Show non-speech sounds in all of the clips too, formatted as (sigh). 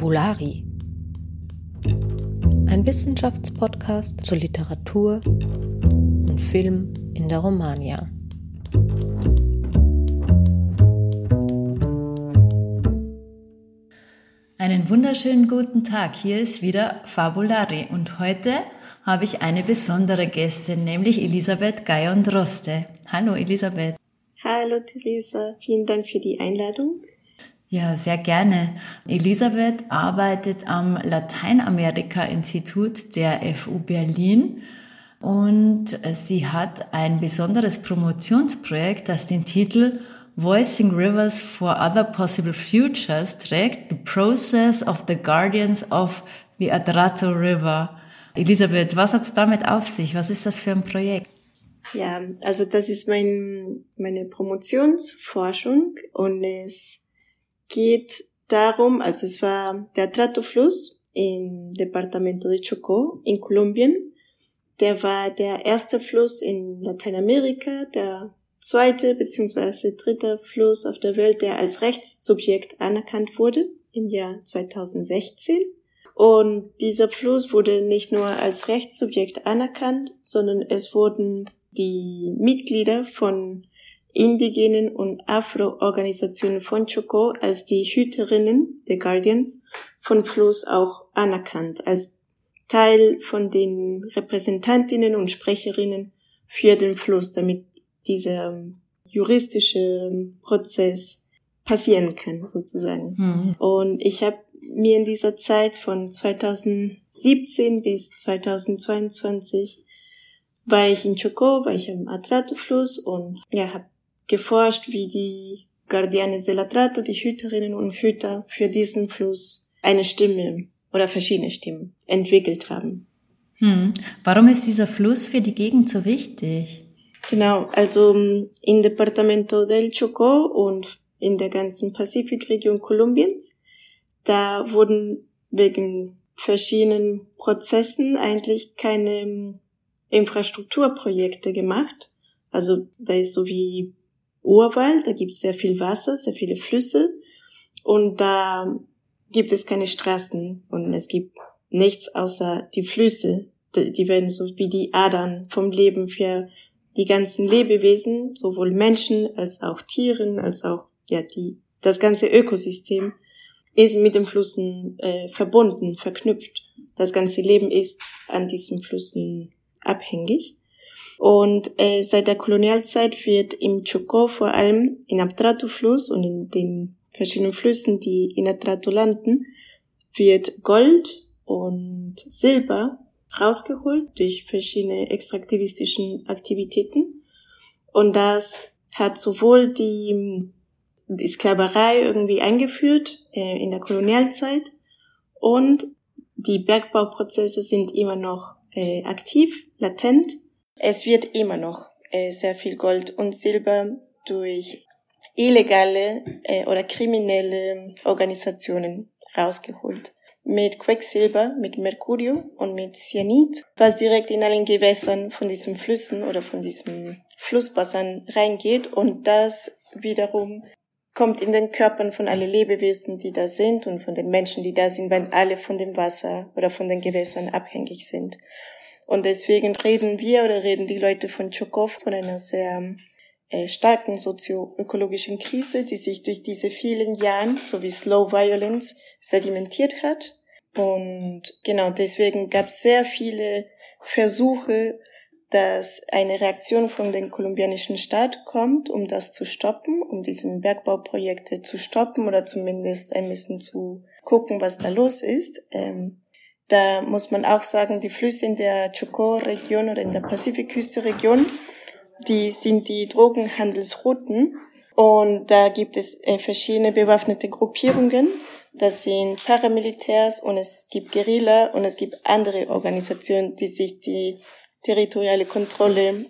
Fabulari. Ein Wissenschaftspodcast zur Literatur und Film in der Romania. Einen wunderschönen guten Tag. Hier ist wieder Fabulari und heute habe ich eine besondere Gästin, nämlich Elisabeth Gayon-Droste. Hallo Elisabeth. Hallo Theresa, vielen Dank für die Einladung. Ja, sehr gerne. Elisabeth arbeitet am Lateinamerika-Institut der FU Berlin und sie hat ein besonderes Promotionsprojekt, das den Titel Voicing Rivers for Other Possible Futures trägt, The Process of the Guardians of the Adrato River. Elisabeth, was hat es damit auf sich? Was ist das für ein Projekt? Ja, also das ist mein, meine Promotionsforschung und es geht darum, also es war der Trato-Fluss im Departamento de Chocó in Kolumbien. Der war der erste Fluss in Lateinamerika, der zweite bzw. dritte Fluss auf der Welt, der als Rechtssubjekt anerkannt wurde im Jahr 2016. Und dieser Fluss wurde nicht nur als Rechtssubjekt anerkannt, sondern es wurden die Mitglieder von indigenen und Afro-Organisationen von Choco als die Hüterinnen, der Guardians, von Fluss auch anerkannt, als Teil von den Repräsentantinnen und Sprecherinnen für den Fluss, damit dieser ähm, juristische ähm, Prozess passieren kann, sozusagen. Mhm. Und ich habe mir in dieser Zeit von 2017 bis 2022 war ich in Choco, war ich am Atrato-Fluss und ja, habe geforscht, wie die Guardianes del Atrato, die Hüterinnen und Hüter für diesen Fluss eine Stimme oder verschiedene Stimmen entwickelt haben. Hm. Warum ist dieser Fluss für die Gegend so wichtig? Genau, also ähm, in Departamento del Chocó und in der ganzen Pazifikregion Kolumbiens, da wurden wegen verschiedenen Prozessen eigentlich keine ähm, Infrastrukturprojekte gemacht. Also da ist so wie Urwald, da gibt es sehr viel Wasser, sehr viele Flüsse und da gibt es keine Straßen und es gibt nichts außer die Flüsse. Die werden so wie die Adern vom Leben für die ganzen Lebewesen, sowohl Menschen als auch Tieren, als auch ja die das ganze Ökosystem ist mit den Flüssen äh, verbunden, verknüpft. Das ganze Leben ist an diesen Flüssen abhängig. Und äh, seit der Kolonialzeit wird im Chocó vor allem in Abtrato-Fluss und in den verschiedenen Flüssen, die in Abtrato landen, wird Gold und Silber rausgeholt durch verschiedene extraktivistischen Aktivitäten. Und das hat sowohl die, die Sklaverei irgendwie eingeführt äh, in der Kolonialzeit und die Bergbauprozesse sind immer noch äh, aktiv, latent es wird immer noch äh, sehr viel Gold und Silber durch illegale äh, oder kriminelle Organisationen rausgeholt. Mit Quecksilber, mit Mercurio und mit Cyanid, was direkt in allen Gewässern von diesen Flüssen oder von diesem Flussbassin reingeht und das wiederum kommt in den Körpern von allen Lebewesen, die da sind und von den Menschen, die da sind, weil alle von dem Wasser oder von den Gewässern abhängig sind. Und deswegen reden wir oder reden die Leute von Tschukow von einer sehr äh, starken sozioökologischen Krise, die sich durch diese vielen Jahren, so wie Slow Violence, sedimentiert hat. Und genau deswegen gab es sehr viele Versuche, dass eine Reaktion von dem kolumbianischen Staat kommt, um das zu stoppen, um diese Bergbauprojekte zu stoppen oder zumindest ein bisschen zu gucken, was da los ist. Ähm, da muss man auch sagen, die Flüsse in der Chocó-Region oder in der Pazifikküste-Region, die sind die Drogenhandelsrouten. Und da gibt es äh, verschiedene bewaffnete Gruppierungen. Das sind Paramilitärs und es gibt Guerilla und es gibt andere Organisationen, die sich die territoriale Kontrolle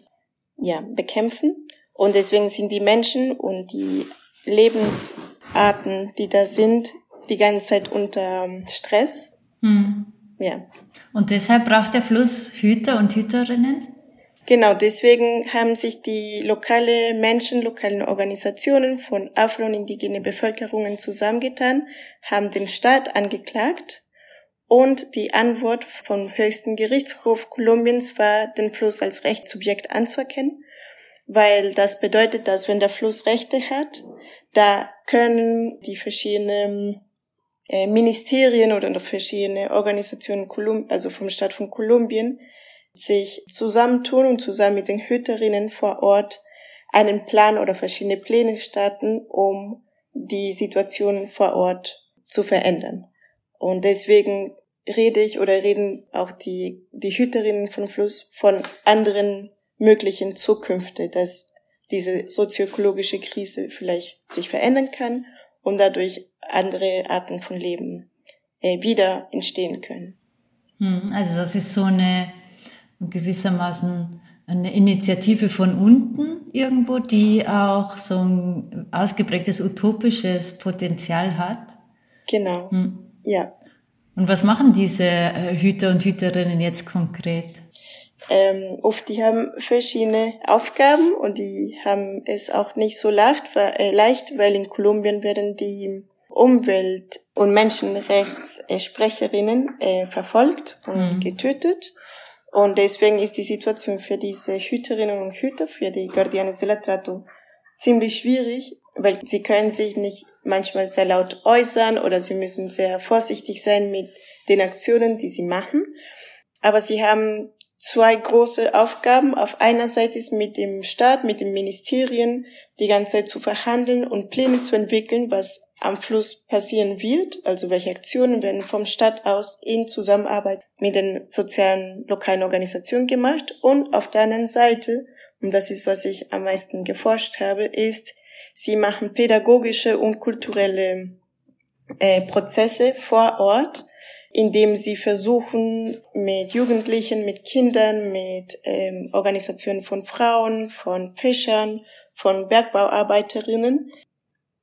ja, bekämpfen. Und deswegen sind die Menschen und die Lebensarten, die da sind, die ganze Zeit unter Stress. Mhm. Ja. Und deshalb braucht der Fluss Hüter und Hüterinnen? Genau, deswegen haben sich die lokale Menschen, lokalen Organisationen von afro- und indigene Bevölkerungen zusammengetan, haben den Staat angeklagt und die Antwort vom höchsten Gerichtshof Kolumbiens war, den Fluss als Rechtssubjekt anzuerkennen, weil das bedeutet, dass wenn der Fluss Rechte hat, da können die verschiedenen äh, Ministerien oder verschiedene Organisationen, also vom Staat von Kolumbien, sich zusammentun und zusammen mit den Hüterinnen vor Ort einen Plan oder verschiedene Pläne starten, um die Situation vor Ort zu verändern. Und deswegen rede ich oder reden auch die, die Hüterinnen von Fluss von anderen möglichen Zukünfte, dass diese sozioökologische Krise vielleicht sich verändern kann und dadurch andere Arten von Leben äh, wieder entstehen können. Hm, also das ist so eine gewissermaßen eine Initiative von unten irgendwo, die auch so ein ausgeprägtes utopisches Potenzial hat. Genau. Hm. Ja. Und was machen diese äh, Hüter und Hüterinnen jetzt konkret? Ähm, oft die haben verschiedene Aufgaben und die haben es auch nicht so leicht, äh, leicht weil in Kolumbien werden die Umwelt- und Menschenrechtssprecherinnen äh, verfolgt und mhm. getötet. Und deswegen ist die Situation für diese Hüterinnen und Hüter, für die Guardianes de la Trato, ziemlich schwierig, weil sie können sich nicht manchmal sehr laut äußern oder sie müssen sehr vorsichtig sein mit den Aktionen, die sie machen. Aber sie haben zwei große Aufgaben. Auf einer Seite ist mit dem Staat, mit den Ministerien die ganze Zeit zu verhandeln und Pläne zu entwickeln, was am Fluss passieren wird, also welche Aktionen werden vom Staat aus in Zusammenarbeit mit den sozialen lokalen Organisationen gemacht. Und auf der anderen Seite, und das ist, was ich am meisten geforscht habe, ist, sie machen pädagogische und kulturelle äh, Prozesse vor Ort, indem sie versuchen, mit Jugendlichen, mit Kindern, mit ähm, Organisationen von Frauen, von Fischern, von Bergbauarbeiterinnen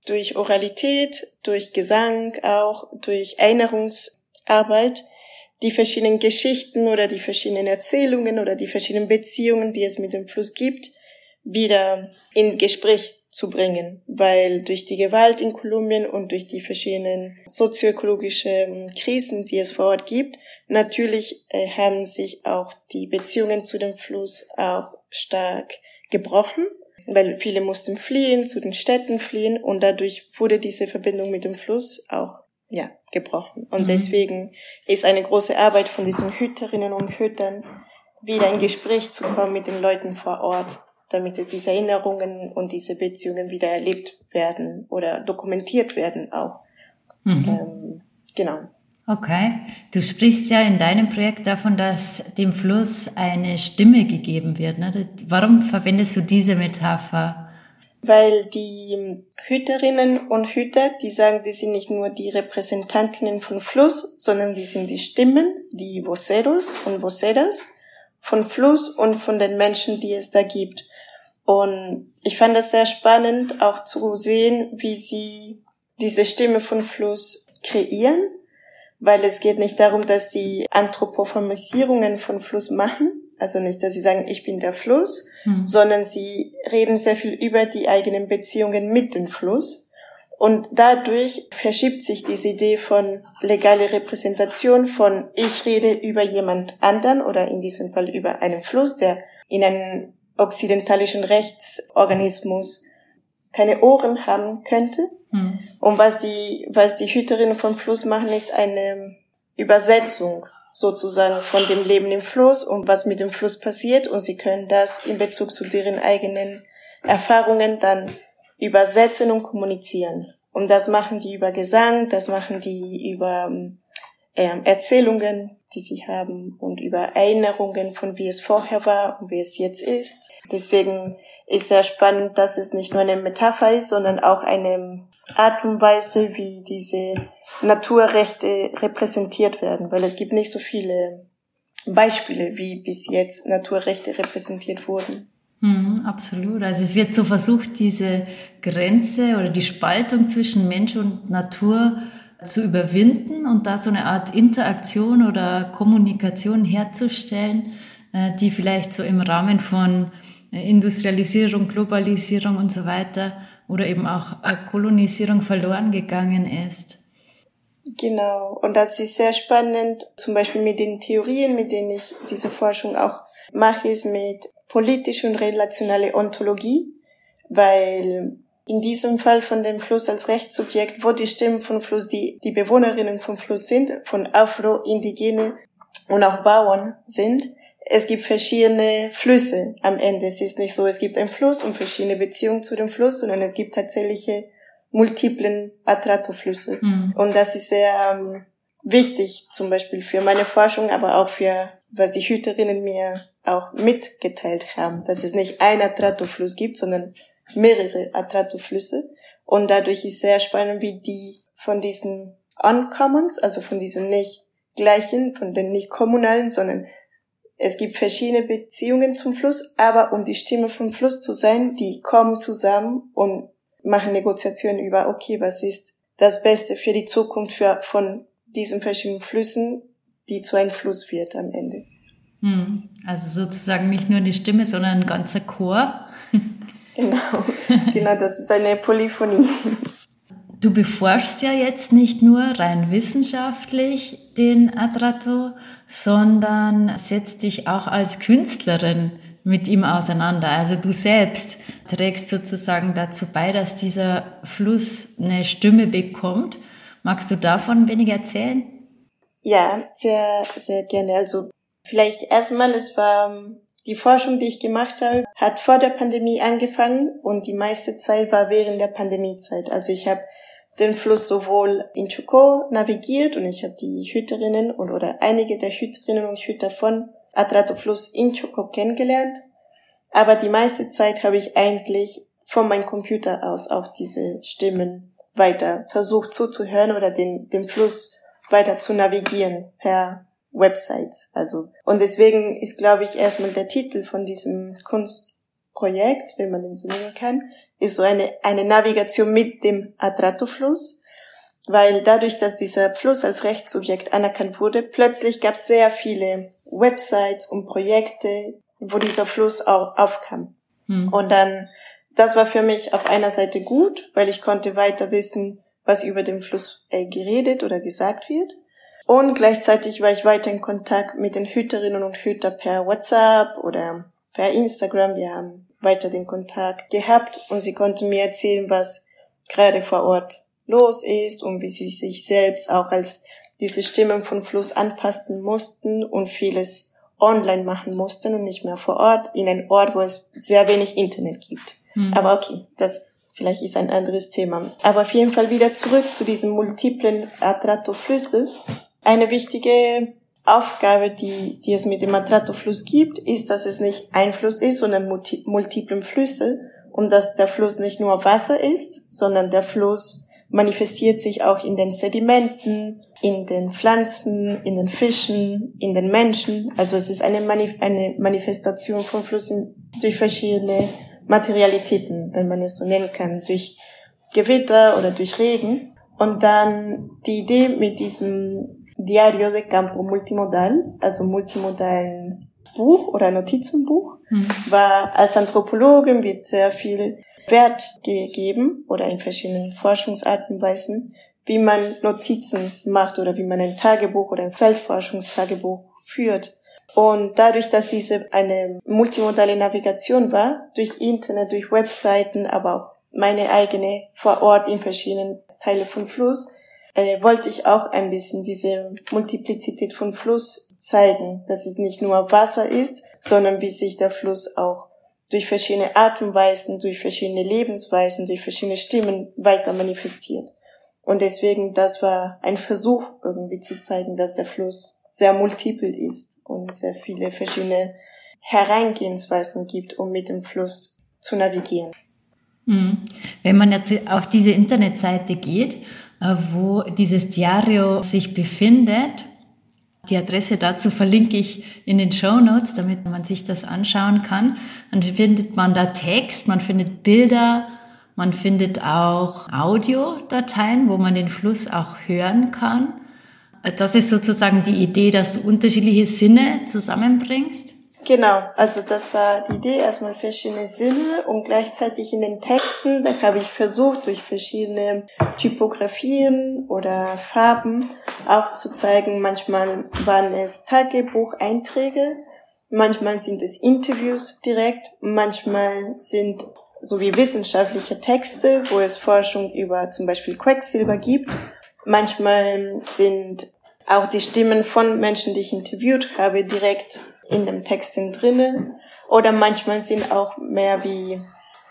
durch Oralität, durch Gesang auch, durch Erinnerungsarbeit die verschiedenen Geschichten oder die verschiedenen Erzählungen oder die verschiedenen Beziehungen, die es mit dem Fluss gibt, wieder in Gespräch zu bringen, weil durch die Gewalt in Kolumbien und durch die verschiedenen sozioökologischen Krisen, die es vor Ort gibt, natürlich äh, haben sich auch die Beziehungen zu dem Fluss auch stark gebrochen weil viele mussten fliehen, zu den Städten fliehen und dadurch wurde diese Verbindung mit dem Fluss auch ja, gebrochen. Und mhm. deswegen ist eine große Arbeit von diesen Hüterinnen und Hütern, wieder in Gespräch zu kommen mit den Leuten vor Ort, damit diese Erinnerungen und diese Beziehungen wieder erlebt werden oder dokumentiert werden auch. Mhm. Ähm, genau. Okay. Du sprichst ja in deinem Projekt davon, dass dem Fluss eine Stimme gegeben wird. Ne? Warum verwendest du diese Metapher? Weil die Hüterinnen und Hüter, die sagen, die sind nicht nur die Repräsentantinnen von Fluss, sondern die sind die Stimmen, die Voceros und Voceras von Fluss und von den Menschen, die es da gibt. Und ich fand das sehr spannend, auch zu sehen, wie sie diese Stimme von Fluss kreieren weil es geht nicht darum, dass die Anthropomorphisierungen von Fluss machen, also nicht, dass sie sagen, ich bin der Fluss, mhm. sondern sie reden sehr viel über die eigenen Beziehungen mit dem Fluss. Und dadurch verschiebt sich diese Idee von legale Repräsentation von ich rede über jemand anderen oder in diesem Fall über einen Fluss, der in einem okzidentalischen Rechtsorganismus keine Ohren haben könnte, hm. Und was die, was die Hüterinnen vom Fluss machen, ist eine Übersetzung sozusagen von dem Leben im Fluss und was mit dem Fluss passiert und sie können das in Bezug zu deren eigenen Erfahrungen dann übersetzen und kommunizieren. Und das machen die über Gesang, das machen die über äh, Erzählungen, die sie haben und über Erinnerungen von wie es vorher war und wie es jetzt ist. Deswegen ist sehr spannend, dass es nicht nur eine Metapher ist, sondern auch eine Art und Weise, wie diese Naturrechte repräsentiert werden, weil es gibt nicht so viele Beispiele, wie bis jetzt Naturrechte repräsentiert wurden. Mhm, absolut. Also es wird so versucht, diese Grenze oder die Spaltung zwischen Mensch und Natur zu überwinden und da so eine Art Interaktion oder Kommunikation herzustellen, äh, die vielleicht so im Rahmen von äh, Industrialisierung, Globalisierung und so weiter oder eben auch Kolonisierung verloren gegangen ist. Genau. Und das ist sehr spannend, zum Beispiel mit den Theorien, mit denen ich diese Forschung auch mache, ist mit politische und relationale Ontologie, weil in diesem Fall von dem Fluss als Rechtssubjekt, wo die Stimmen von Fluss die, die Bewohnerinnen vom Fluss sind, von Afro, Indigene und auch Bauern sind, es gibt verschiedene Flüsse am Ende. Es ist nicht so, es gibt einen Fluss und verschiedene Beziehungen zu dem Fluss, sondern es gibt tatsächliche multiplen Atrato-Flüsse. Mhm. Und das ist sehr ähm, wichtig, zum Beispiel für meine Forschung, aber auch für, was die Hüterinnen mir auch mitgeteilt haben, dass es nicht ein Atrato-Fluss gibt, sondern mehrere Atrato-Flüsse. Und dadurch ist sehr spannend, wie die von diesen Uncommons, also von diesen nicht gleichen, von den nicht kommunalen, sondern es gibt verschiedene Beziehungen zum Fluss, aber um die Stimme vom Fluss zu sein, die kommen zusammen und machen Negoziationen über, okay, was ist das Beste für die Zukunft für, von diesen verschiedenen Flüssen, die zu einem Fluss wird am Ende. Hm. Also sozusagen nicht nur eine Stimme, sondern ein ganzer Chor. Genau, genau, das ist eine Polyphonie. Du beforschst ja jetzt nicht nur rein wissenschaftlich den Adrato, sondern setzt dich auch als Künstlerin mit ihm auseinander. Also du selbst trägst sozusagen dazu bei, dass dieser Fluss eine Stimme bekommt. Magst du davon wenig erzählen? Ja, sehr, sehr gerne. Also vielleicht erstmal, es war ähm, die Forschung, die ich gemacht habe, hat vor der Pandemie angefangen und die meiste Zeit war während der Pandemiezeit. Also ich habe den Fluss sowohl in Chuko navigiert und ich habe die Hüterinnen und oder einige der Hüterinnen und Hüter von Atrato-Fluss in Chuko kennengelernt. Aber die meiste Zeit habe ich eigentlich von meinem Computer aus auch diese Stimmen weiter versucht zuzuhören oder den, den Fluss weiter zu navigieren per Websites. Also, und deswegen ist, glaube ich, erstmal der Titel von diesem Kunstprojekt, wenn man den so nennen kann, ist so eine, eine Navigation mit dem Atrato-Fluss weil dadurch, dass dieser Fluss als Rechtssubjekt anerkannt wurde, plötzlich gab es sehr viele Websites und Projekte, wo dieser Fluss auch aufkam. Hm. Und dann, das war für mich auf einer Seite gut, weil ich konnte weiter wissen, was über den Fluss äh, geredet oder gesagt wird. Und gleichzeitig war ich weiter in Kontakt mit den Hüterinnen und Hüter per WhatsApp oder per Instagram. Wir haben weiter den Kontakt gehabt und sie konnten mir erzählen, was gerade vor Ort los ist und wie sie sich selbst auch als diese Stimmen von Fluss anpassen mussten und vieles online machen mussten und nicht mehr vor Ort, in einem Ort, wo es sehr wenig Internet gibt. Mhm. Aber okay, das vielleicht ist ein anderes Thema. Aber auf jeden Fall wieder zurück zu diesen multiplen Atrato-Flüsse. Eine wichtige Aufgabe, die, die es mit dem Atrato-Fluss gibt, ist, dass es nicht ein Fluss ist, sondern multi multiplen Flüsse und dass der Fluss nicht nur Wasser ist, sondern der Fluss manifestiert sich auch in den Sedimenten, in den Pflanzen, in den Fischen, in den Menschen. Also es ist eine, Manif eine Manifestation von Flüssen durch verschiedene Materialitäten, wenn man es so nennen kann, durch Gewitter oder durch Regen. Und dann die Idee mit diesem Diario de Campo Multimodal, also multimodalen Buch oder Notizenbuch, mhm. war als Anthropologin wird sehr viel Wert gegeben oder in verschiedenen Forschungsarten Weisen, wie man Notizen macht oder wie man ein Tagebuch oder ein Feldforschungstagebuch führt. Und dadurch, dass diese eine multimodale Navigation war, durch Internet, durch Webseiten, aber auch meine eigene vor Ort in verschiedenen Teile von Fluss, äh, wollte ich auch ein bisschen diese Multiplizität von Fluss zeigen, dass es nicht nur Wasser ist, sondern wie sich der Fluss auch durch verschiedene Art und Weisen, durch verschiedene Lebensweisen, durch verschiedene Stimmen weiter manifestiert. Und deswegen, das war ein Versuch, irgendwie zu zeigen, dass der Fluss sehr multiple ist und sehr viele verschiedene Hereingehensweisen gibt, um mit dem Fluss zu navigieren. Mhm. Wenn man jetzt auf diese Internetseite geht, wo dieses Diario sich befindet, die Adresse dazu verlinke ich in den Show Notes, damit man sich das anschauen kann. Dann findet man da Text, man findet Bilder, man findet auch Audiodateien, wo man den Fluss auch hören kann. Das ist sozusagen die Idee, dass du unterschiedliche Sinne zusammenbringst. Genau, also das war die Idee, erstmal verschiedene Sinne und gleichzeitig in den Texten, da habe ich versucht, durch verschiedene Typografien oder Farben auch zu zeigen, manchmal waren es Tagebucheinträge, manchmal sind es Interviews direkt, manchmal sind so wie wissenschaftliche Texte, wo es Forschung über zum Beispiel Quecksilber gibt. Manchmal sind auch die Stimmen von Menschen, die ich interviewt habe, direkt in dem Texten drinne. Oder manchmal sind auch mehr wie,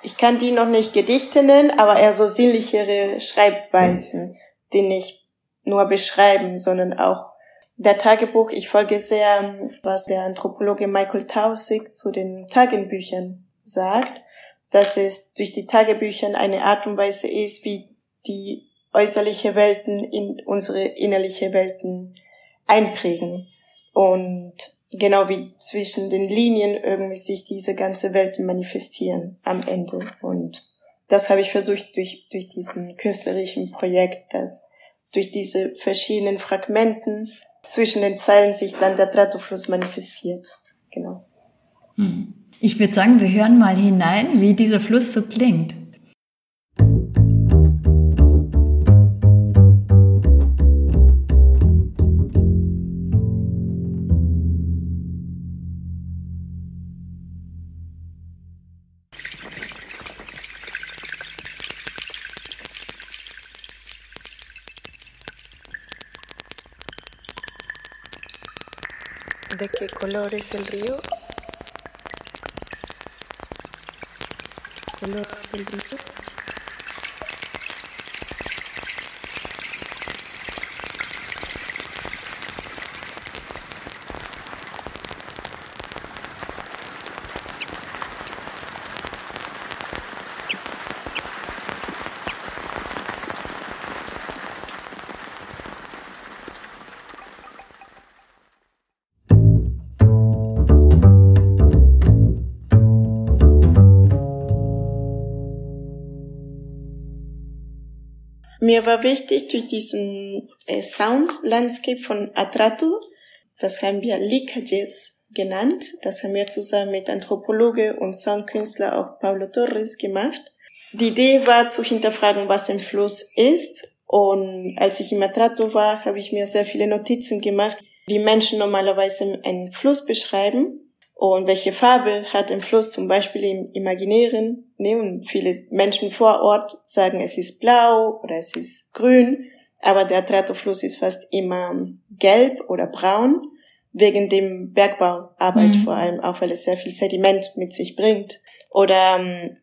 ich kann die noch nicht Gedichte nennen, aber eher so sinnlichere Schreibweisen, die nicht nur beschreiben, sondern auch der Tagebuch. Ich folge sehr, was der Anthropologe Michael Tausig zu den Tagebüchern sagt, dass es durch die Tagebücher eine Art und Weise ist, wie die äußerliche Welten in unsere innerliche Welten einprägen. Und genau wie zwischen den Linien irgendwie sich diese ganze Welt manifestieren am Ende. Und das habe ich versucht durch, durch diesen künstlerischen Projekt, dass durch diese verschiedenen Fragmenten zwischen den Zeilen sich dann der Tratofluss manifestiert. Genau. Hm. Ich würde sagen, wir hören mal hinein, wie dieser Fluss so klingt. ¿De qué color es el río? ¿Color es el río? Mir war wichtig durch diesen äh, Sound Landscape von Atrato, das haben wir Lika genannt, das haben wir zusammen mit Anthropologe und Soundkünstler auch Paulo Torres gemacht. Die Idee war zu hinterfragen, was ein Fluss ist. Und als ich im Atrato war, habe ich mir sehr viele Notizen gemacht, wie Menschen normalerweise einen Fluss beschreiben und welche Farbe hat ein Fluss zum Beispiel im Imaginären? Ne? Und viele Menschen vor Ort sagen, es ist blau oder es ist grün, aber der Tratofluss ist fast immer gelb oder braun, wegen dem Bergbauarbeit mhm. vor allem, auch weil es sehr viel Sediment mit sich bringt. Oder ähm,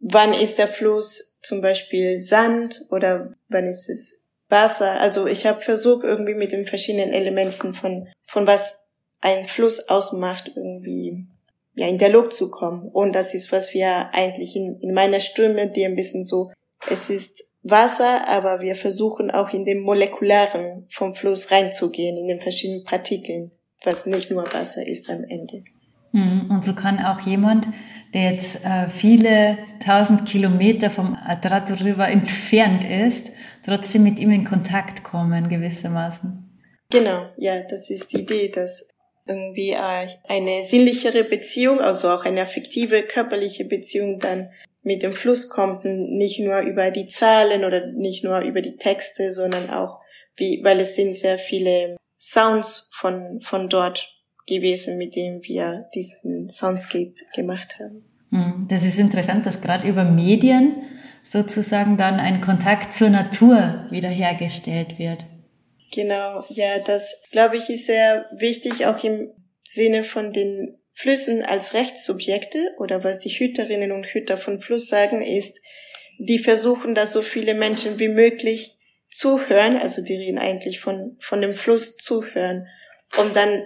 wann ist der Fluss zum Beispiel Sand oder wann ist es Wasser? Also ich habe versucht, irgendwie mit den verschiedenen Elementen von, von was ein Fluss ausmacht, irgendwie ja, in Dialog zu kommen. Und das ist, was wir eigentlich in, in meiner Stimme, die ein bisschen so, es ist Wasser, aber wir versuchen auch in dem Molekularen vom Fluss reinzugehen, in den verschiedenen Partikeln, was nicht nur Wasser ist am Ende. Mhm. Und so kann auch jemand, der jetzt äh, viele tausend Kilometer vom Atrato River (laughs) entfernt ist, trotzdem mit ihm in Kontakt kommen, gewissermaßen. Genau, ja, das ist die Idee, dass irgendwie äh, eine sinnlichere Beziehung, also auch eine affektive, körperliche Beziehung dann mit dem Fluss kommt, nicht nur über die Zahlen oder nicht nur über die Texte, sondern auch wie, weil es sind sehr viele Sounds von, von dort gewesen, mit denen wir diesen Soundscape gemacht haben. Hm, das ist interessant, dass gerade über Medien sozusagen dann ein Kontakt zur Natur wiederhergestellt wird. Genau, ja, das glaube ich ist sehr wichtig, auch im Sinne von den Flüssen als Rechtssubjekte oder was die Hüterinnen und Hüter von Fluss sagen, ist, die versuchen, dass so viele Menschen wie möglich zuhören, also die reden eigentlich von, von dem Fluss zuhören, um dann,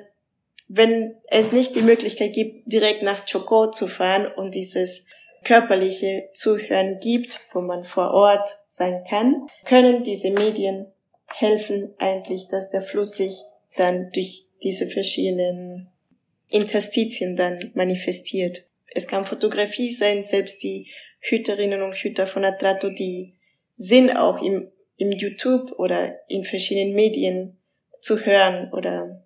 wenn es nicht die Möglichkeit gibt, direkt nach Choco zu fahren und dieses körperliche Zuhören gibt, wo man vor Ort sein kann, können diese Medien helfen eigentlich, dass der Fluss sich dann durch diese verschiedenen Interstitien dann manifestiert. Es kann Fotografie sein, selbst die Hüterinnen und Hüter von Atrato, die sind auch im, im YouTube oder in verschiedenen Medien zu hören oder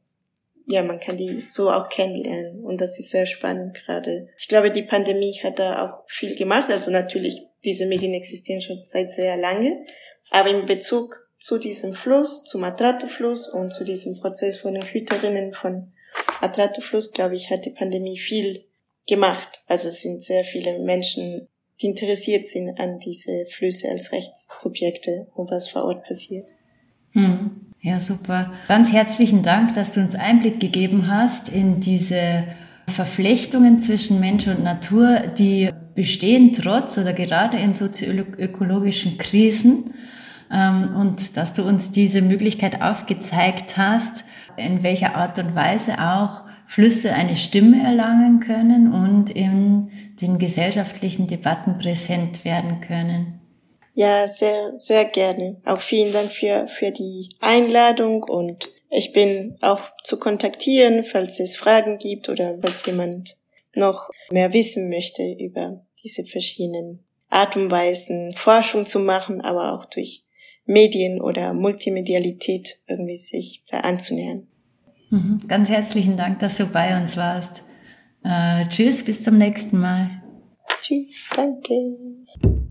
ja, man kann die so auch kennenlernen und das ist sehr spannend gerade. Ich glaube, die Pandemie hat da auch viel gemacht. Also natürlich, diese Medien existieren schon seit sehr lange, aber in Bezug zu diesem Fluss, zum Atrato-Fluss und zu diesem Prozess von den Hüterinnen von Atrato-Fluss, glaube ich, hat die Pandemie viel gemacht. Also es sind sehr viele Menschen, die interessiert sind an diese Flüsse als Rechtssubjekte und was vor Ort passiert. Hm. Ja, super. Ganz herzlichen Dank, dass du uns Einblick gegeben hast in diese Verflechtungen zwischen Mensch und Natur, die bestehen trotz oder gerade in sozioökologischen Krisen. Ähm, und dass du uns diese Möglichkeit aufgezeigt hast, in welcher Art und Weise auch Flüsse eine Stimme erlangen können und in den gesellschaftlichen Debatten präsent werden können. Ja, sehr, sehr gerne. Auch vielen Dank für, für die Einladung und ich bin auch zu kontaktieren, falls es Fragen gibt oder was jemand noch mehr wissen möchte über diese verschiedenen Art und Weisen, Forschung zu machen, aber auch durch Medien oder Multimedialität irgendwie sich da anzunähern. Mhm. Ganz herzlichen Dank, dass du bei uns warst. Äh, tschüss, bis zum nächsten Mal. Tschüss, danke.